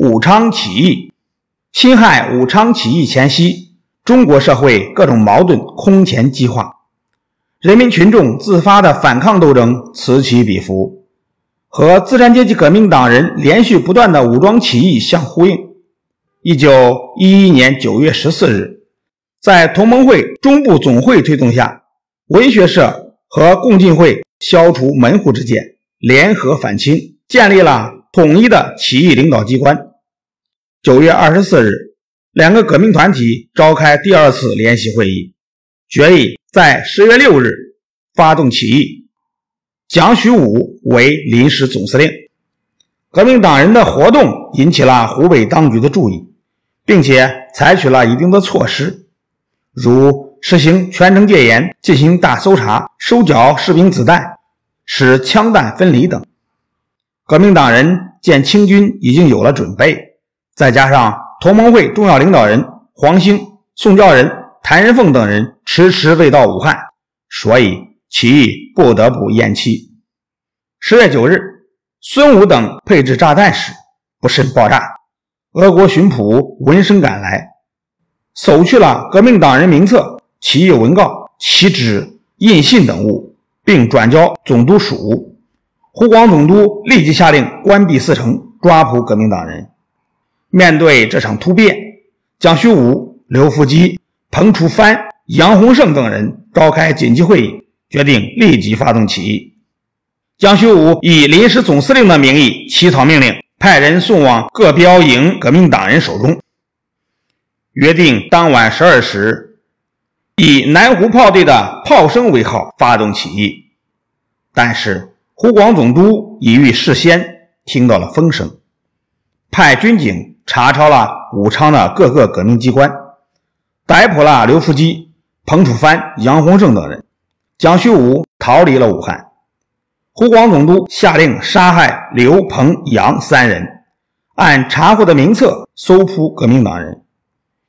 武昌起义。辛亥武昌起义前夕，中国社会各种矛盾空前激化，人民群众自发的反抗斗争此起彼伏，和资产阶级革命党人连续不断的武装起义相呼应。一九一一年九月十四日，在同盟会中部总会推动下，文学社和共进会消除门户之见，联合反清，建立了统一的起义领导机关。九月二十四日，两个革命团体召开第二次联席会议，决议在十月六日发动起义，蒋许武为临时总司令。革命党人的活动引起了湖北当局的注意。并且采取了一定的措施，如实行全城戒严、进行大搜查、收缴士兵子弹、使枪弹分离等。革命党人见清军已经有了准备，再加上同盟会重要领导人黄兴、宋教仁、谭仁凤等人迟迟未到武汉，所以起义不得不延期。十月九日，孙武等配置炸弹时不慎爆炸。俄国巡捕闻声赶来，搜去了革命党人名册、起义文告、旗帜、印信等物，并转交总督署。湖广总督立即下令关闭四城，抓捕革命党人。面对这场突变，蒋虚武、刘福基、彭楚藩、杨洪胜等人召开紧急会议，决定立即发动起义。蒋虚武以临时总司令的名义起草命令。派人送往各标营革命党人手中，约定当晚十二时，以南湖炮队的炮声为号发动起义。但是湖广总督已于事先听到了风声，派军警查抄了武昌的各个革命机关，逮捕了刘福基、彭楚藩、杨洪胜等人，蒋虚武逃离了武汉。湖广总督下令杀害刘、彭、杨三人，按查获的名册搜捕革命党人。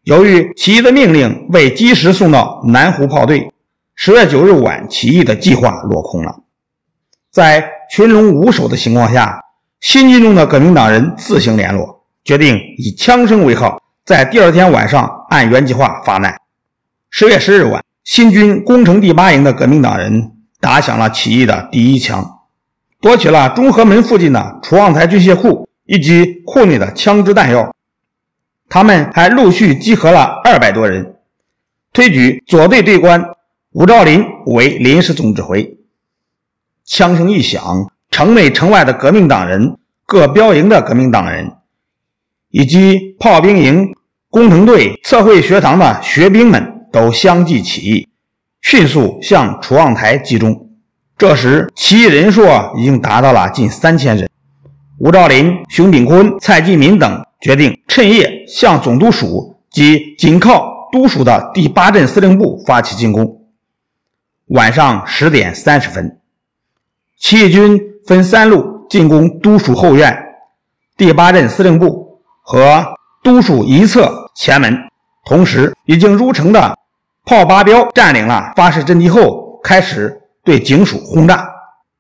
由于起义的命令未及时送到南湖炮队，十月九日晚起义的计划落空了。在群龙无首的情况下，新军中的革命党人自行联络，决定以枪声为号，在第二天晚上按原计划发难。十月十日晚，新军攻城第八营的革命党人打响了起义的第一枪。夺取了中和门附近的楚望台军械库以及库内的枪支弹药，他们还陆续集合了二百多人，推举左队队官吴兆林为临时总指挥。枪声一响，城内城外的革命党人、各标营的革命党人，以及炮兵营、工程队、测绘学堂的学兵们都相继起义，迅速向楚望台集中。这时，起义人数已经达到了近三千人。吴兆麟、熊秉坤、蔡继民等决定趁夜向总督署及紧靠督署的第八镇司令部发起进攻。晚上十点三十分，起义军分三路进攻督署后院、第八镇司令部和督署一侧前门。同时，已经入城的炮八标占领了发誓阵地后，开始。对警署轰炸，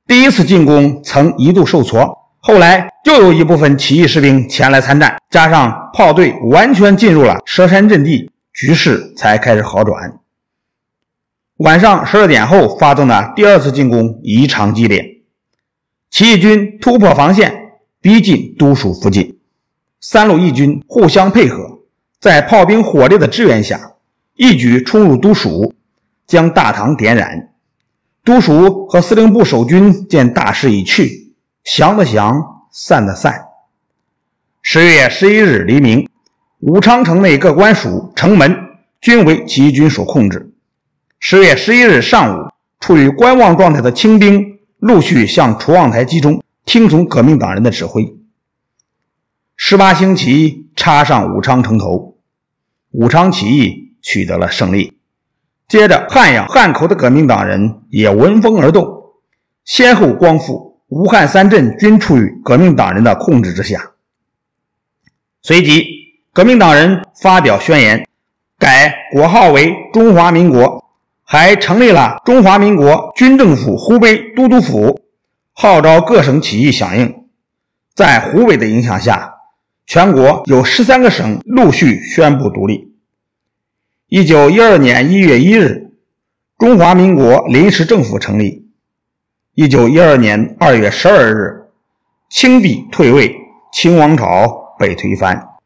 第一次进攻曾一度受挫，后来又有一部分起义士兵前来参战，加上炮队完全进入了佘山阵地，局势才开始好转。晚上十二点后发动的第二次进攻异常激烈，起义军突破防线，逼近都署附近，三路义军互相配合，在炮兵火力的支援下，一举冲入都署，将大堂点燃。都署和司令部守军见大势已去，降的降，散的散。十月十一日黎明，武昌城内各官署、城门均为起义军所控制。十月十一日上午，处于观望状态的清兵陆续向楚望台集中，听从革命党人的指挥。十八星旗插上武昌城头，武昌起义取得了胜利。接着，汉阳、汉口的革命党人也闻风而动，先后光复武汉三镇，均处于革命党人的控制之下。随即，革命党人发表宣言，改国号为中华民国，还成立了中华民国军政府湖北都督府，号召各省起义响应。在湖北的影响下，全国有十三个省陆续宣布独立。一九一二年一月一日，中华民国临时政府成立。一九一二年二月十二日，清帝退位，清王朝被推翻。